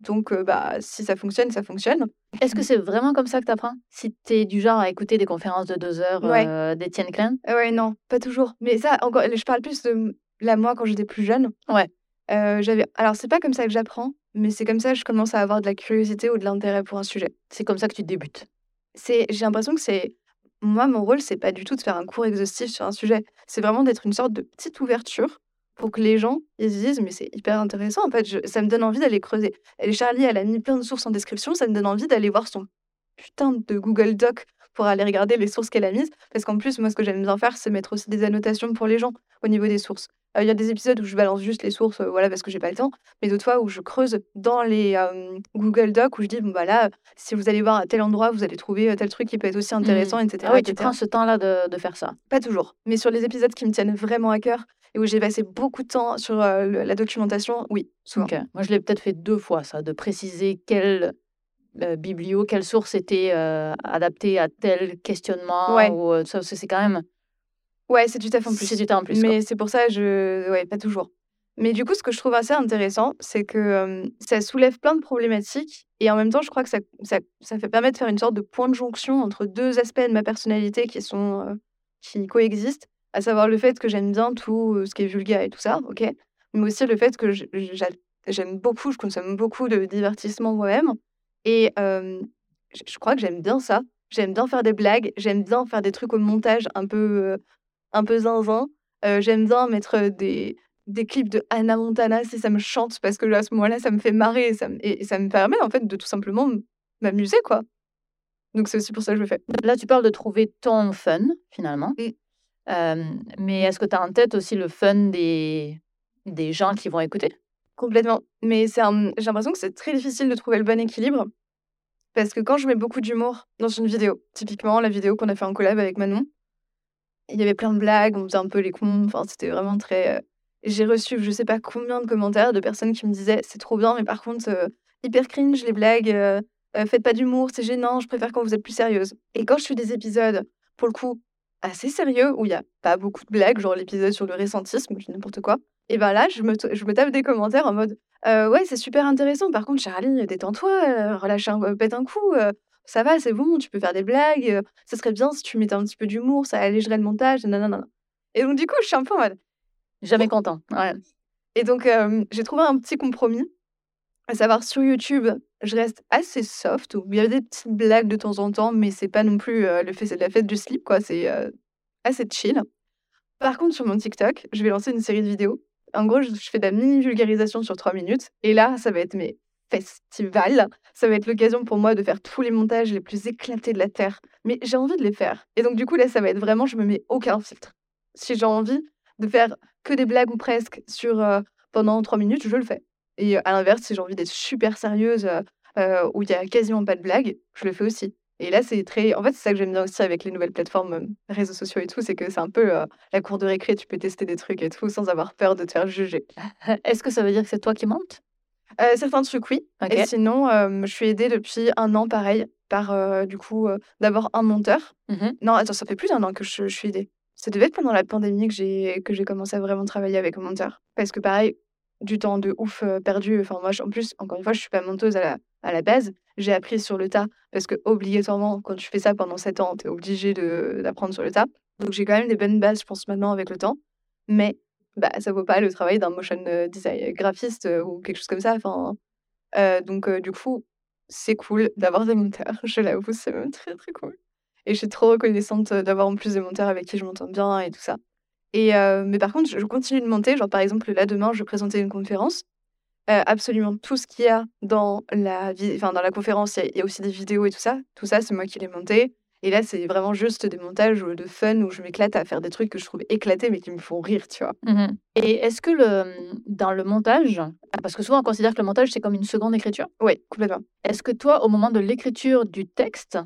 Donc, bah, si ça fonctionne, ça fonctionne. Est-ce que c'est vraiment comme ça que tu apprends? Si tu es du genre à écouter des conférences de deux heures d'Étienne Klein? Ouais, non, pas toujours. Mais ça, encore, je parle plus de là, moi, quand j'étais plus jeune. Ouais. j'avais... Alors, c'est pas comme ça que j'apprends, mais c'est comme ça que je commence à avoir de la curiosité ou de l'intérêt pour un sujet. C'est comme ça que tu débutes. C'est... J'ai l'impression que c'est. Moi, mon rôle, c'est pas du tout de faire un cours exhaustif sur un sujet. C'est vraiment d'être une sorte de petite ouverture pour que les gens ils se disent mais c'est hyper intéressant en fait ça me donne envie d'aller creuser et Charlie elle a mis plein de sources en description ça me donne envie d'aller voir son putain de Google Doc pour aller regarder les sources qu'elle a mises parce qu'en plus moi ce que j'aime bien faire c'est mettre aussi des annotations pour les gens au niveau des sources il y a des épisodes où je balance juste les sources euh, voilà parce que j'ai pas le temps mais d'autres fois où je creuse dans les Google Docs où je dis bon bah là si vous allez voir à tel endroit vous allez trouver euh, tel truc qui peut être aussi mmh. intéressant etc ah ouais, tu prends ce temps là de, de faire ça pas toujours mais sur les épisodes qui me tiennent vraiment à cœur et où j'ai passé beaucoup de temps sur la documentation, oui, souvent. Moi, je l'ai peut-être fait deux fois, ça, de préciser quelle biblio, quelle source était adaptée à tel questionnement. Ouais. Ou, ça, c'est quand même. Ouais, c'est du taf en plus. C'est du temps en plus. Mais c'est pour ça, je. Ouais, pas toujours. Mais du coup, ce que je trouve assez intéressant, c'est que ça soulève plein de problématiques et en même temps, je crois que ça, ça, ça, fait permettre de faire une sorte de point de jonction entre deux aspects de ma personnalité qui sont qui coexistent à savoir le fait que j'aime bien tout ce qui est vulgaire et tout ça, ok, mais aussi le fait que j'aime beaucoup, je consomme beaucoup de divertissement moi-même, et je crois que j'aime bien ça. J'aime bien faire des blagues, j'aime bien faire des trucs au montage un peu, un peu zinzin. j'aime bien mettre des, des clips de Anna Montana si ça me chante, parce que à ce moment-là, ça me fait marrer et ça, me, et ça me permet en fait de tout simplement m'amuser, quoi. Donc c'est aussi pour ça que je le fais. Là, tu parles de trouver ton fun, finalement. Mmh mais est-ce que tu as en tête aussi le fun des, des gens qui vont écouter? Complètement. Mais c'est j'ai l'impression que c'est très difficile de trouver le bon équilibre. Parce que quand je mets beaucoup d'humour dans une vidéo, typiquement la vidéo qu'on a fait en collab avec Manon, il y avait plein de blagues, on faisait un peu les cons, c'était vraiment très. J'ai reçu je sais pas combien de commentaires de personnes qui me disaient c'est trop bien, mais par contre, hyper cringe les blagues, faites pas d'humour, c'est gênant, je préfère quand vous êtes plus sérieuse. Et quand je fais des épisodes, pour le coup, assez sérieux où il y a pas beaucoup de blagues, genre l'épisode sur le récentisme, n'importe quoi. Et ben là, je me, je me tape des commentaires en mode ouais, c'est super intéressant. Par contre, Charlie, détends-toi, relâche un, pète un coup. Ça va, c'est bon, tu peux faire des blagues. ça serait bien si tu mettais un petit peu d'humour, ça allégerait le montage. Nanana. Et donc, du coup, je suis un peu en mode. Jamais content. Ouais. Et donc, j'ai trouvé un petit compromis. À savoir, sur YouTube, je reste assez soft, où il y a des petites blagues de temps en temps, mais c'est pas non plus le fait, c'est de la fête du slip, quoi. C'est assez chill. Par contre, sur mon TikTok, je vais lancer une série de vidéos. En gros, je, fais de la mini vulgarisation sur trois minutes. Et là, ça va être mes festivals. Ça va être l'occasion pour moi de faire tous les montages les plus éclatés de la Terre. Mais j'ai envie de les faire. Et donc, du coup, là, ça va être vraiment, je me mets aucun filtre. Si j'ai envie de faire que des blagues ou presque sur pendant trois minutes, je le fais. Et à l'inverse, si j'ai envie d'être super sérieuse, où il y a quasiment pas de blagues, je le fais aussi. Et là, c'est très. En fait, c'est ça que j'aime bien aussi avec les nouvelles plateformes, réseaux sociaux et tout, c'est que c'est un peu la cour de récré. Tu peux tester des trucs et tout sans avoir peur de te faire juger. Est-ce que ça veut dire que c'est toi qui montes? Certains trucs, oui. Et sinon, je suis aidée depuis un an, pareil, par du coup, d'abord un monteur. Mmh non, attends, ça fait plus d'un an que je, je suis aidée. Ça devait être pendant la pandémie que j'ai que j'ai commencé à vraiment travailler avec un monteur. Parce que pareil, du temps de ouf perdu. Enfin, moi, en plus, encore une fois, je suis pas menteuse à la, à la base. J'ai appris sur le tas parce que, obligatoirement, quand tu fais ça pendant 7 ans, tu es obligé d'apprendre sur le tas. Donc, j'ai quand même des bonnes bases, je pense, maintenant avec le temps. Mais bah, ça vaut pas le travail d'un motion design graphiste ou quelque chose comme ça. Enfin, donc, du coup, c'est cool d'avoir des monteurs. Je l'avoue, c'est même très, très cool. Et je suis trop reconnaissante d'avoir en plus des monteurs avec qui je m'entends bien et tout ça. Et mais par contre, je continue de monter. Genre, par exemple, là, demain, je vais présenter une conférence. absolument tout ce qu'il y a dans la, dans la conférence, il y, a aussi des vidéos et tout ça. Tout ça, c'est moi qui l'ai monté. Et là, c'est vraiment juste des montages de fun où je m'éclate à faire des trucs que je trouve éclatés, mais qui me font rire, tu vois. Mmh et est-ce que le, dans le montage, parce que souvent on considère que le montage, c'est comme une seconde écriture? Oui, complètement. Est-ce que toi, au moment de l'écriture du texte,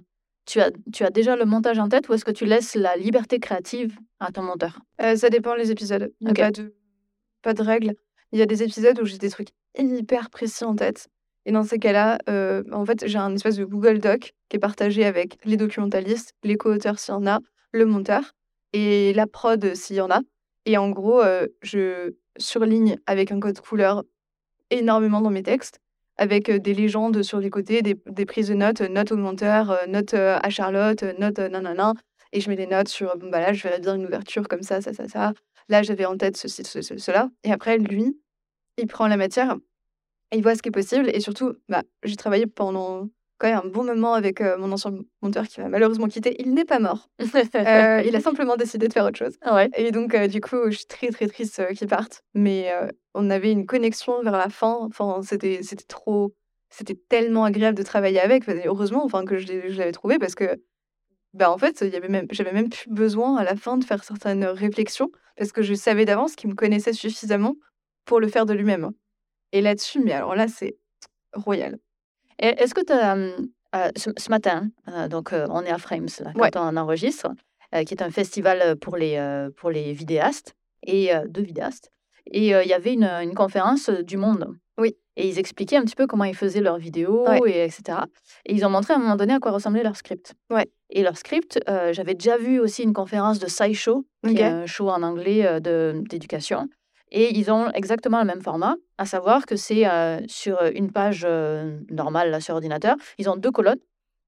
tu as, tu as déjà le montage en tête ou est-ce que tu laisses la liberté créative à ton monteur? Euh, Ça dépend les épisodes. Il n'y a pas, de, pas de règle. Il y a des épisodes où j'ai des trucs hyper précis en tête. Et dans ces cas-là, euh, en fait, j'ai un espèce de Google Doc qui est partagé avec les documentalistes, les co-auteurs s'il y en a, le monteur. et la prod s'il y en a. Et en gros, je surligne avec un code couleur énormément dans mes textes, avec des légendes sur les côtés, des, prises de notes, notes au monteur, notes à Charlotte, notes nanana. Et je mets des notes sur, bon, bah là, je verrais bien une ouverture comme ça, ça, ça, ça. Là, j'avais en tête ceci, cela. Et après, lui, il prend la matière, il voit ce qui est possible. Et surtout, bah, j'ai travaillé pendant quand même un bon moment avec mon ancien monteur qui m'a malheureusement quitté. Il n'est pas mort. Euh, il a simplement décidé de faire autre chose. Ouais. Et donc, du coup, je suis très, très triste qu'il parte. Mais on avait une connexion vers la fin. Enfin, c'était, c'était trop. C'était tellement agréable de travailler avec. heureusement enfin, que je, l'avais trouvé parce que, bah, en fait, même, j'avais même plus besoin à la fin de faire certaines réflexions parce que je savais d'avance qu'il me connaissait suffisamment pour le faire de lui-même. Et là-dessus, mais alors là, c'est royal est-ce que tu as, ce, matin, donc on est à Frames, là, quand on enregistre, qui est un festival pour les, pour les vidéastes, et deux vidéastes. Et il y avait une, conférence du Monde. Oui. Et ils expliquaient un petit peu comment ils faisaient leurs vidéos, et etc. Et ils ont montré à un moment donné à quoi ressemblait leur script. Ouais. Et leur script, j'avais déjà vu aussi une conférence de SciShow, qui est un show en anglais d'éducation. Et ils ont exactement le même format, à savoir que c'est sur une page normale là, sur ordinateur, ils ont deux colonnes,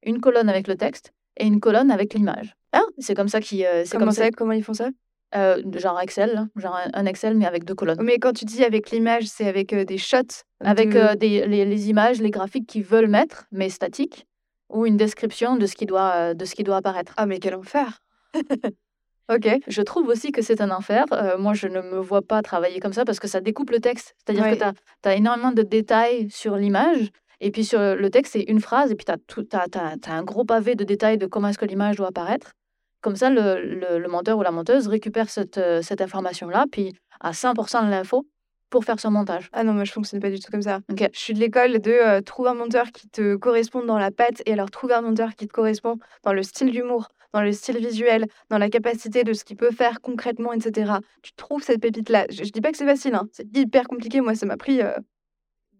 une colonne avec le texte et une colonne avec l'image. Ah, c'est comme ça qu'ils. comment, ça, comment ils font ça? Genre Excel, genre un Excel mais avec deux colonnes. Mais quand tu dis avec l'image, c'est avec des shots Avec des, les, les, images, les graphiques qu'ils veulent mettre, mais statiques, ou une description de ce qui doit, de ce qui doit apparaître. Ah mais quel enfer Ok. Je trouve aussi que c'est un enfer. moi, je ne me vois pas travailler comme ça parce que ça découpe le texte. C'est-à-dire que tu as, énormément de détails sur l'image. Et puis sur le texte, c'est une phrase. Et puis tu as, un gros pavé de détails de comment est-ce que l'image doit apparaître. Comme ça, le, le, monteur ou la monteuse récupère cette, cette information-là, puis à 100% de l'info pour faire son montage. Ah non, moi je fonctionne pas du tout comme ça. Je suis de l'école de trouver un monteur qui te correspond dans la patte et alors trouver un monteur qui te correspond dans le style d'humour, dans le style visuel, dans la capacité de ce qu'il peut faire concrètement, etc. Tu trouves cette pépite-là? Je, dis pas que c'est facile, hein. c'est hyper compliqué. Moi, ça m'a pris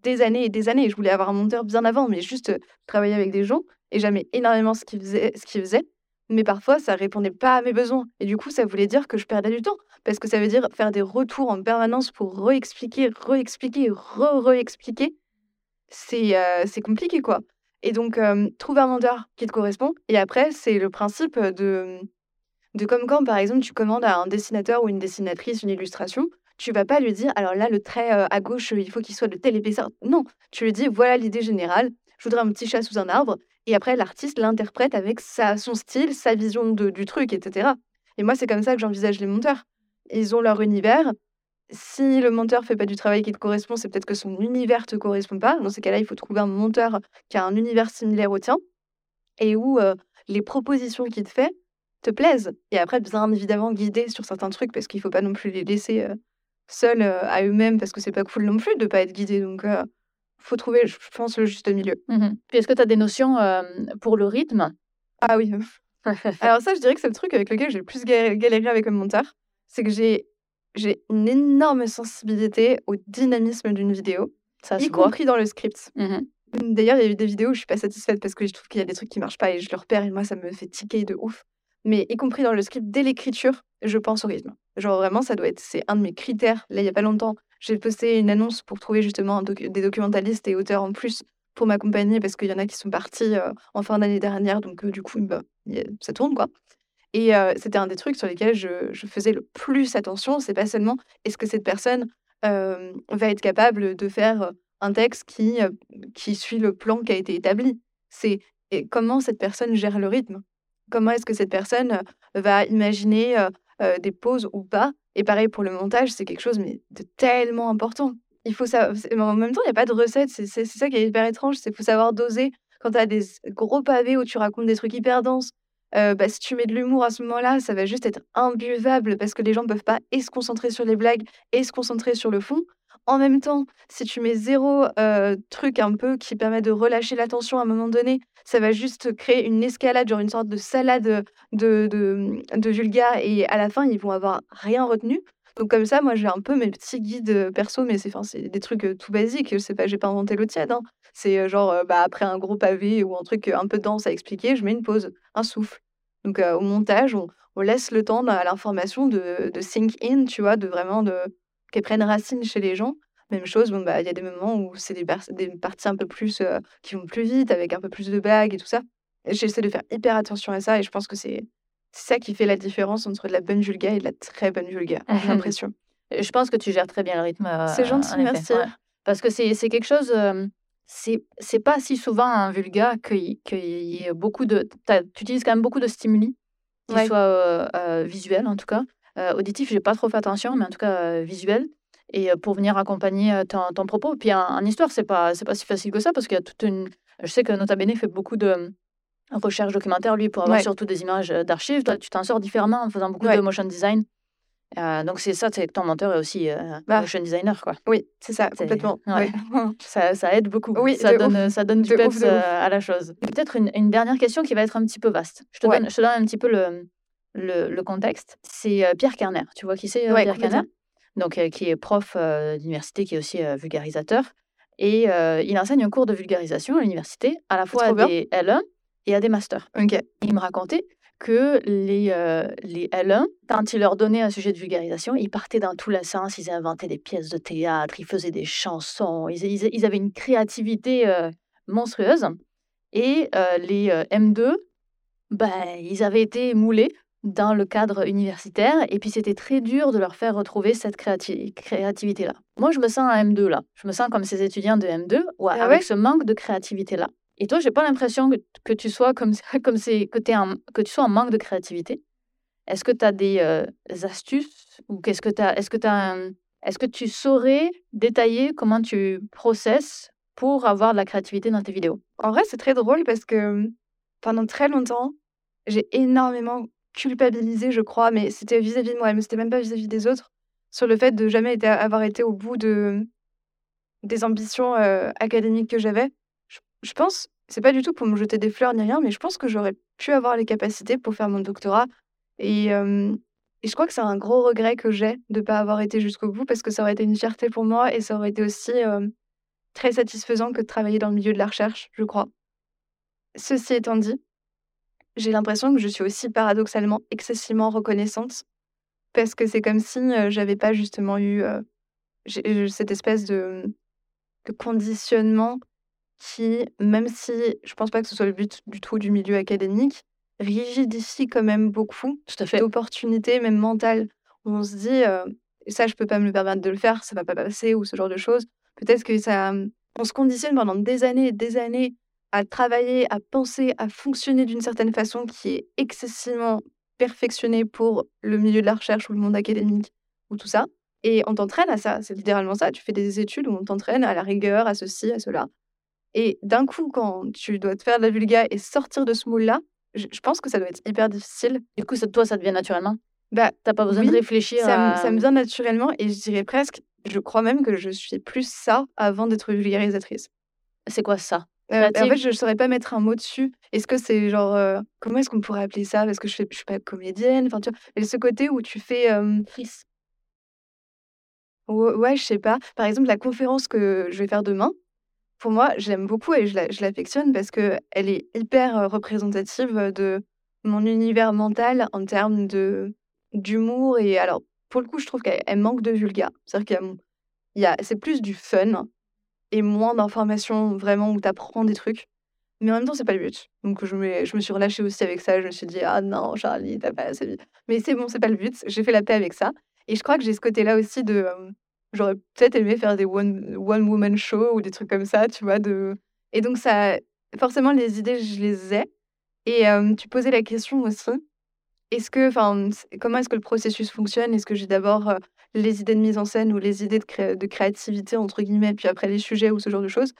des années et des années. Je voulais avoir un monteur bien avant, mais juste travailler avec des gens et j'aimais énormément ce qu'il faisait, ce qu'il faisait mais parfois ça répondait pas à mes besoins. Et du coup, ça voulait dire que je perdais du temps, parce que ça veut dire faire des retours en permanence pour réexpliquer, réexpliquer, re-réexpliquer. C'est euh, c'est compliqué, quoi. Et donc, trouver un mentor qui te correspond. Et après, c'est le principe de, de comme quand, par exemple, tu commandes à un dessinateur ou une dessinatrice une illustration, tu vas pas lui dire, alors là, le trait à gauche, il faut qu'il soit de telle épaisseur. Non, tu lui dis, voilà l'idée générale, je voudrais un petit chat sous un arbre. Et après, l'artiste l'interprète avec sa, son style, sa vision de, du truc, etc. Et moi, c'est comme ça que j'envisage les monteurs. Ils ont leur univers. Si le monteur fait pas du travail qui te correspond, c'est peut-être que son univers te correspond pas. Dans ces cas-là, il faut trouver un monteur qui a un univers similaire au tien et où euh, les propositions qu'il te fait te plaisent. Et après, bien évidemment, guider sur certains trucs parce qu'il faut pas non plus les laisser euh, seuls euh, à eux-mêmes parce que c'est pas cool non plus de pas être guidé. Donc, faut trouver, je pense, le juste milieu. Mmh Puis est-ce que tu as des notions pour le rythme? Ah oui. Alors ça, je dirais que c'est le truc avec lequel j'ai le plus galéré avec un monteur. C'est que j'ai j'ai une énorme sensibilité au dynamisme d'une vidéo, ça y compris dans le script. Mmh D'ailleurs, il y a eu des vidéos où je suis pas satisfaite parce que je trouve qu'il y a des trucs qui marchent pas et je le repère et moi, ça me fait tiquer de ouf. Mais y compris dans le script, dès l'écriture, je pense au rythme. Genre vraiment, ça doit être, c'est un de mes critères. Là, il y a pas longtemps, j'ai posté une annonce pour trouver justement des documentalistes et auteurs en plus pour m'accompagner parce qu'il y en a qui sont partis en fin d'année dernière, donc du coup, bah, ça tourne quoi. Et c'était un des trucs sur lesquels je, faisais le plus attention. C'est pas seulement est-ce que cette personne va être capable de faire un texte qui, suit le plan qui a été établi. C'est comment cette personne gère le rythme? Comment est-ce que cette personne va imaginer des pauses ou pas? Et pareil pour le montage, c'est quelque chose mais de tellement important. Il faut ça. En même temps, il n'y a pas de recette. C'est ça qui est hyper étrange. C'est faut savoir doser. Quand tu as des gros pavés où tu racontes des trucs hyper denses, euh, bah, si tu mets de l'humour à ce moment-là, ça va juste être imbuvable parce que les gens ne peuvent pas et se concentrer sur les blagues et se concentrer sur le fond. En même temps, si tu mets zéro euh, truc un peu qui permet de relâcher l'attention à un moment donné, ça va juste créer une escalade, genre une sorte de salade de, de, de vulga, et à la fin, ils vont avoir rien retenu. Donc comme ça, moi, j'ai un peu mes petits guides perso, mais c'est c'est des trucs tout basiques. Je sais pas, j'ai pas inventé l'eau tiède. Hein. C'est genre, bah, après un gros pavé ou un truc un peu dense à expliquer, je mets une pause, un souffle. Donc au montage, on, on laisse le temps à l'information de, de sink in, tu vois, de vraiment de qu'elle prenne racine chez les gens. Même chose, bon, bah, il y a des moments où c'est des, des parties un peu plus qui vont plus vite, avec un peu plus de bagues et tout ça. J'essaie de faire hyper attention à ça et je pense que c'est ça qui fait la différence entre de la bonne vulga et de la très bonne vulga, j'ai l'impression. Je pense que tu gères très bien le rythme. c'est gentil, merci. Parce que c'est quelque chose c'est pas si souvent un vulga qu'il y ait beaucoup de. Tu utilises quand même beaucoup de stimuli, qui soient visuels en tout cas. auditif, j'ai pas trop fait attention, mais en tout cas visuel. Et pour venir accompagner ton, propos. Puis en, histoire, c'est pas, pas si facile que ça parce qu'il y a toute une. Je sais que Nota Bene fait beaucoup de recherches documentaires, lui, pour avoir surtout des images d'archives. Toi, tu t'en sors différemment en faisant beaucoup de motion design. Euh, donc c'est ça, c'est que ton menteur est aussi euh, bah, motion designer, quoi. Oui, c'est ça, complètement. ça, ça, aide beaucoup. Oui, ça, donne, ça donne du peps euh, à la chose. Peut-être une, une, dernière question qui va être un petit peu vaste. Je te, donne, je te donne un petit peu le, le, le contexte. C'est Pierre Kerner. Tu vois qui c'est Pierre Kerner? Donc qui est prof d'université, qui est aussi vulgarisateur. Et il enseigne un cours de vulgarisation à l'université, à la fois à des L1 et à des masters. Ok. Il me racontait que les, euh, les L1, quand ils leur donnaient un sujet de vulgarisation, ils partaient dans tous les sens, ils inventaient des pièces de théâtre, ils faisaient des chansons, ils, ils, avaient une créativité euh, monstrueuse. Et euh, les M2, ben, ils avaient été moulés dans le cadre universitaire, et puis c'était très dur de leur faire retrouver cette créativité-là. Moi, je me sens un M2 là. Je me sens comme ces étudiants de M2, ou ah avec ce manque de créativité-là. Et toi, j'ai pas l'impression que, que, tu sois comme, comme c'est, que, en, que tu sois en manque de créativité. Est-ce que tu as des euh, astuces ou qu'est-ce que est-ce que tu est-ce que tu saurais détailler comment tu processes pour avoir de la créativité dans tes vidéos? En vrai, c'est très drôle parce que pendant très longtemps, j'ai énormément culpabilisé, je crois, mais c'était vis-à-vis de moi, mais c'était même pas vis-à-vis des autres, sur le fait de jamais avoir été au bout de des ambitions euh, académiques que j'avais je pense, c'est pas du tout pour me jeter des fleurs ni rien, mais je pense que j'aurais pu avoir les capacités pour faire mon doctorat. Et, je crois que c'est un gros regret que j'ai de ne pas avoir été jusqu'au bout parce que ça aurait été une fierté pour moi et ça aurait été aussi très satisfaisant que de travailler dans le milieu de la recherche, je crois. Ceci étant dit, j'ai l'impression que je suis aussi paradoxalement excessivement reconnaissante parce que c'est comme si j'avais pas justement eu cette espèce de conditionnement qui, même si je pense pas que ce soit le but du tout du milieu académique, rigidifie quand même beaucoup d'opportunités, même mentales, on se dit, ça, je peux pas me le permettre de le faire, ça va pas passer, ou ce genre de choses. Peut-être que ça. On se conditionne pendant des années et des années à travailler, à penser, à fonctionner d'une certaine façon qui est excessivement perfectionnée pour le milieu de la recherche ou le monde académique ou tout ça. Et on t'entraîne à ça, c'est littéralement ça. Tu fais des études où on t'entraîne à la rigueur, à ceci, à cela. Et d'un coup, quand tu dois te faire de la vulga et sortir de ce moule-là, je, pense que ça doit être hyper difficile. Du coup, ça, toi, ça te vient naturellement? Bah, T'as pas besoin de réfléchir ça, ça me vient naturellement et je dirais presque, je crois même que je suis plus ça avant d'être vulgarisatrice. C'est quoi ça? Euh, en fait, je ne saurais pas mettre un mot dessus. Est-ce que c'est genre. Euh, comment est-ce qu'on pourrait appeler ça? Parce que je ne suis pas comédienne. Enfin, tu vois. Mais ce côté où tu fais. Euh... Ouais, je sais pas. Par exemple, la conférence que je vais faire demain, pour moi, j'aime beaucoup et je l'affectionne parce qu'elle est hyper représentative de mon univers mental en termes d'humour. Et alors, pour le coup, je trouve qu'elle manque de vulga. C'est-à-dire qu'il c'est plus du fun et moins d'informations vraiment où tu apprends des trucs. Mais en même temps, c'est pas le but. Donc, je me, suis relâchée aussi avec ça. Je me suis dit, ah non, Charlie, t'as pas assez vite. Mais c'est bon, c'est pas le but. J'ai fait la paix avec ça. Et je crois que j'ai ce côté-là aussi de. J'aurais peut-être aimé faire des one, one woman show ou des trucs comme ça, tu vois. De... Et donc, ça, forcément, les idées, je les ai. Et tu posais la question aussi. Est-ce que, enfin, comment est-ce que le processus fonctionne? Est-ce que j'ai d'abord les idées de mise en scène ou les idées de, créativité, entre guillemets, puis après les sujets ou ce genre de choses?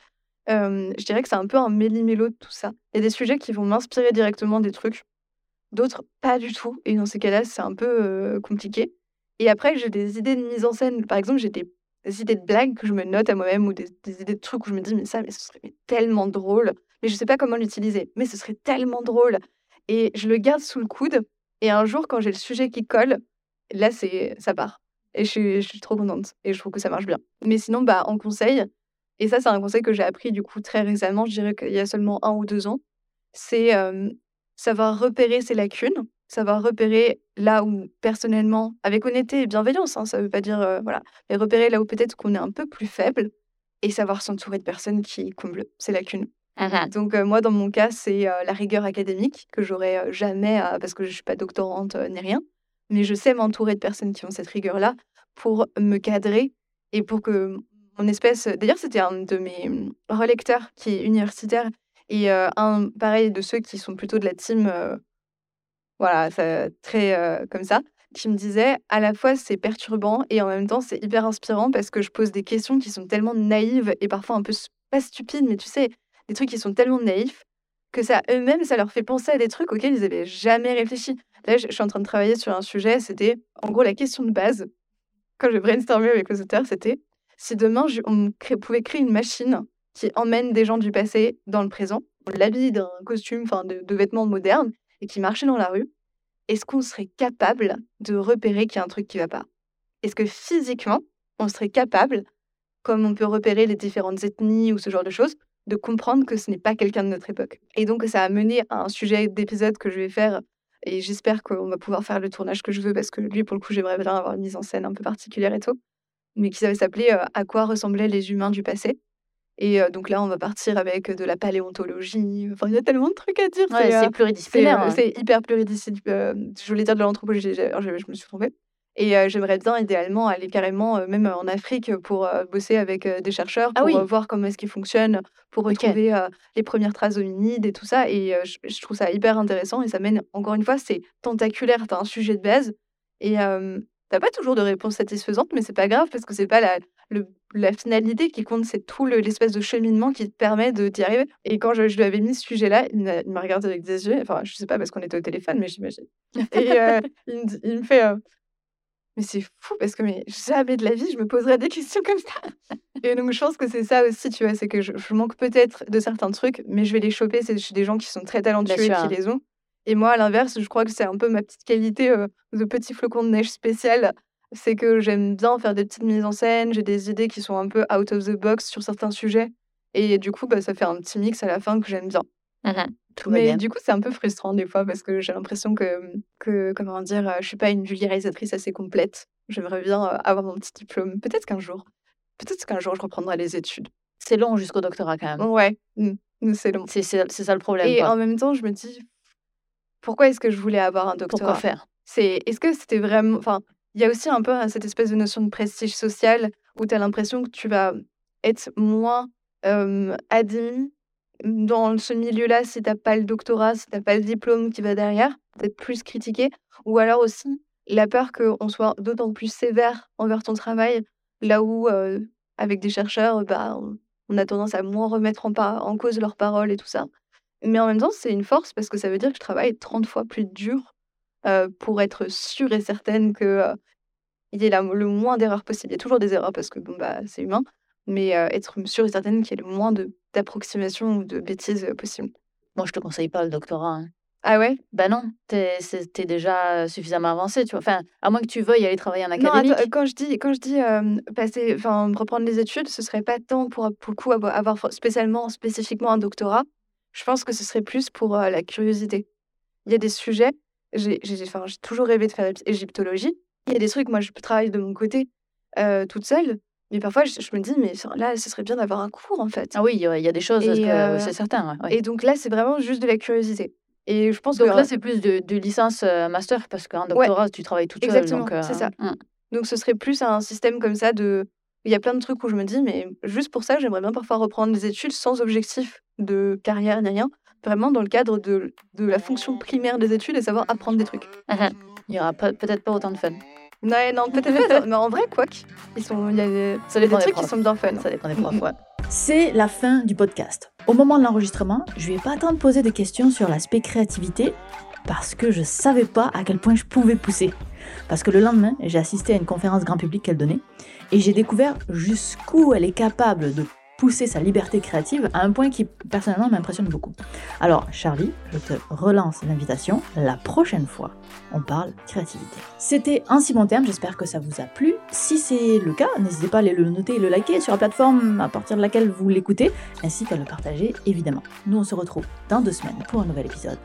Je dirais que c'est un peu un méli-mélo de tout ça. Il y a des sujets qui vont m'inspirer directement des trucs, d'autres pas du tout. Et dans ces cas-là, c'est un peu compliqué. Et après, j'ai des idées de mise en scène. Par exemple, j'ai des, idées de blagues que je me note à moi-même ou des, idées de trucs où je me dis, mais ça, mais ce serait tellement drôle. Mais je sais pas comment l'utiliser. Mais ce serait tellement drôle. Et je le garde sous le coude. Et un jour, quand j'ai le sujet qui colle, là, c'est ça part. Et je suis, je suis trop contente. Et je trouve que ça marche bien. Mais sinon, bah, en conseil, et ça, c'est un conseil que j'ai appris du coup très récemment, je dirais qu'il y a seulement un ou deux ans, c'est savoir repérer ses lacunes savoir repérer là où personnellement, avec honnêteté et bienveillance, hein, ça veut pas dire, voilà, mais repérer là où peut-être qu'on est un peu plus faible et savoir s'entourer de personnes qui comblent ces lacunes. Mmh Donc moi, dans mon cas, c'est la rigueur académique que j'aurais jamais, parce que je suis pas doctorante ni rien, mais je sais m'entourer de personnes qui ont cette rigueur-là pour me cadrer et pour que mon espèce d'ailleurs, c'était un de mes, mmh, relecteurs qui est universitaire et un pareil de ceux qui sont plutôt de la team, voilà, très, comme ça, qui me disait: «À la fois, c'est perturbant et en même temps, c'est hyper inspirant parce que je pose des questions qui sont tellement naïves et parfois un peu pas stupides, mais tu sais, des trucs qui sont tellement naïfs que ça eux-mêmes, ça leur fait penser à des trucs auxquels ils n'avaient jamais réfléchi». Là, je suis en train de travailler sur un sujet, c'était en gros la question de base, quand je brainstormais avec les auteurs, c'était: si demain on pouvait créer une machine qui emmène des gens du passé dans le présent, on l'habille d'un costume, enfin de, vêtements modernes, et qui marchait dans la rue, est-ce qu'on serait capable de repérer qu'il y a un truc qui ne va pas? Est-ce que physiquement, on serait capable, comme on peut repérer les différentes ethnies ou ce genre de choses, de comprendre que ce n'est pas quelqu'un de notre époque? Et donc, ça a mené à un sujet d'épisode que je vais faire et j'espère qu'on va pouvoir faire le tournage que je veux parce que lui, pour le coup, j'aimerais bien avoir une mise en scène un peu particulière et tout. Mais qui va s'appeler À quoi ressemblaient les humains du passé? Et donc là, on va partir avec de la paléontologie. Enfin, il y a tellement de trucs à dire. c'est pluridisciplinaire. Hein. C'est hyper pluridisciplinaire. je voulais dire de l'anthropologie, je, je, me suis trompée. Et j'aimerais bien, idéalement, aller carrément, même en Afrique, pour bosser avec des chercheurs, ah pour voir comment est-ce qu'ils fonctionnent, pour retrouver les premières traces hominides et tout ça. Et je, trouve ça hyper intéressant. Et ça mène, encore une fois, c'est tentaculaire. Tu as un sujet de base. Et t'as pas toujours de réponse satisfaisante, mais c'est pas grave parce que c'est pas la, la finalité qui compte, c'est tout l'espèce de cheminement qui te permet d'y arriver. Et quand je, lui avais mis ce sujet-là, il m'a regardé avec des yeux, enfin, je sais pas parce qu'on était au téléphone, mais j'imagine. Et euh, il, me fait euh, Mais c'est fou parce que mais jamais de la vie, je me poserais des questions comme ça. Et donc, je pense que c'est ça aussi, tu vois, c'est que je, manque peut-être de certains trucs, mais je vais les choper. C'est chez des gens qui sont très talentueux et qui les ont. Et moi, à l'inverse, je crois que c'est un peu ma petite qualité euh, de petit flocon de neige spécial c'est que j'aime bien faire des petites mises en scène, j'ai des idées qui sont un peu out of the box sur certains sujets. Et du coup, bah, ça fait un petit mix à la fin que j'aime bien. Mmh Mais du coup, c'est un peu frustrant des fois parce que j'ai l'impression que, que, comment dire, je suis pas une vulgarisatrice assez complète. J'aimerais bien avoir mon petit diplôme. Peut-être qu'un jour, peut-être qu'un jour, je reprendrai les études. C'est long jusqu'au doctorat quand même. Ouais, mmh, c'est long. C'est ça le problème. Et en même temps, je me dis, pourquoi est-ce que je voulais avoir un doctorat? Pourquoi faire? C'est, est-ce que c'était vraiment, enfin, il y a aussi un peu hein, cette espèce de notion de prestige social où tu as l'impression que tu vas être moins admis dans ce milieu-là si tu n'as pas le doctorat, si tu n'as pas le diplôme qui va derrière, d'être plus critiqué. Ou alors aussi la peur qu'on soit d'autant plus sévère envers ton travail, là où avec des chercheurs, bah, on a tendance à moins remettre en, en cause leurs paroles et tout ça. Mais en même temps, c'est une force parce que ça veut dire que je travaille 30 fois plus dur pour être sûre et certaine qu'il il y ait le moins d'erreurs possible. Il y a toujours des erreurs parce que bon, bah, c'est humain, mais être sûre et certaine qu'il y ait le moins d'approximations ou de bêtises possibles. Moi, je te conseille pas le doctorat. Hein. Ah ouais? Bah non, t'es es déjà suffisamment avancé, tu vois. Enfin, à moins que tu veuilles aller travailler en académique. Non, quand je dis, quand je dis passer, enfin, reprendre les études, ce serait pas tant pour, pour le coup avoir spécialement, spécifiquement un doctorat. Je pense que ce serait plus pour la curiosité. Il y a des sujets j'ai toujours rêvé de faire égyptologie. Il y a des trucs, moi, je peux travailler de mon côté toute seule. Mais parfois, je, me dis, mais là, ce serait bien d'avoir un cours, en fait. Ah oui, il y, a des choses, c'est certain. Et donc là, c'est vraiment juste de la curiosité. Et je pense donc que là, c'est plus de, de licence master, parce qu'un doctorat, tu travailles toute seule. Exactement, c'est ça. Mmh. Donc ce serait plus un système comme ça de... Il y a plein de trucs où je me dis, mais juste pour ça, j'aimerais bien parfois reprendre des études sans objectif de carrière ni rien, vraiment dans le cadre de, de la fonction primaire des études et savoir apprendre des trucs. Uh-huh. Il n'y aura peut-être pas autant de fun. Non, non peut-être pas. Mais en vrai, quoi ils sont, il y a des, ça des trucs qui sont bien fun. Ça dépend des profs, ouais. C'est la fin du podcast. Au moment de l'enregistrement, je vais pas attendre de poser des questions sur l'aspect créativité parce que je savais pas à quel point je pouvais pousser. Parce que le lendemain, j'ai assisté à une conférence grand public qu'elle donnait et j'ai découvert jusqu'où elle est capable de pousser sa liberté créative à un point qui personnellement m'impressionne beaucoup. Alors Charlie, je te relance l'invitation. La prochaine fois, on parle créativité. C'était ainsi mon terme, j'espère que ça vous a plu. Si c'est le cas, n'hésitez pas à aller le noter et le liker sur la plateforme à partir de laquelle vous l'écoutez, ainsi qu'à le partager évidemment. Nous on se retrouve dans deux semaines pour un nouvel épisode.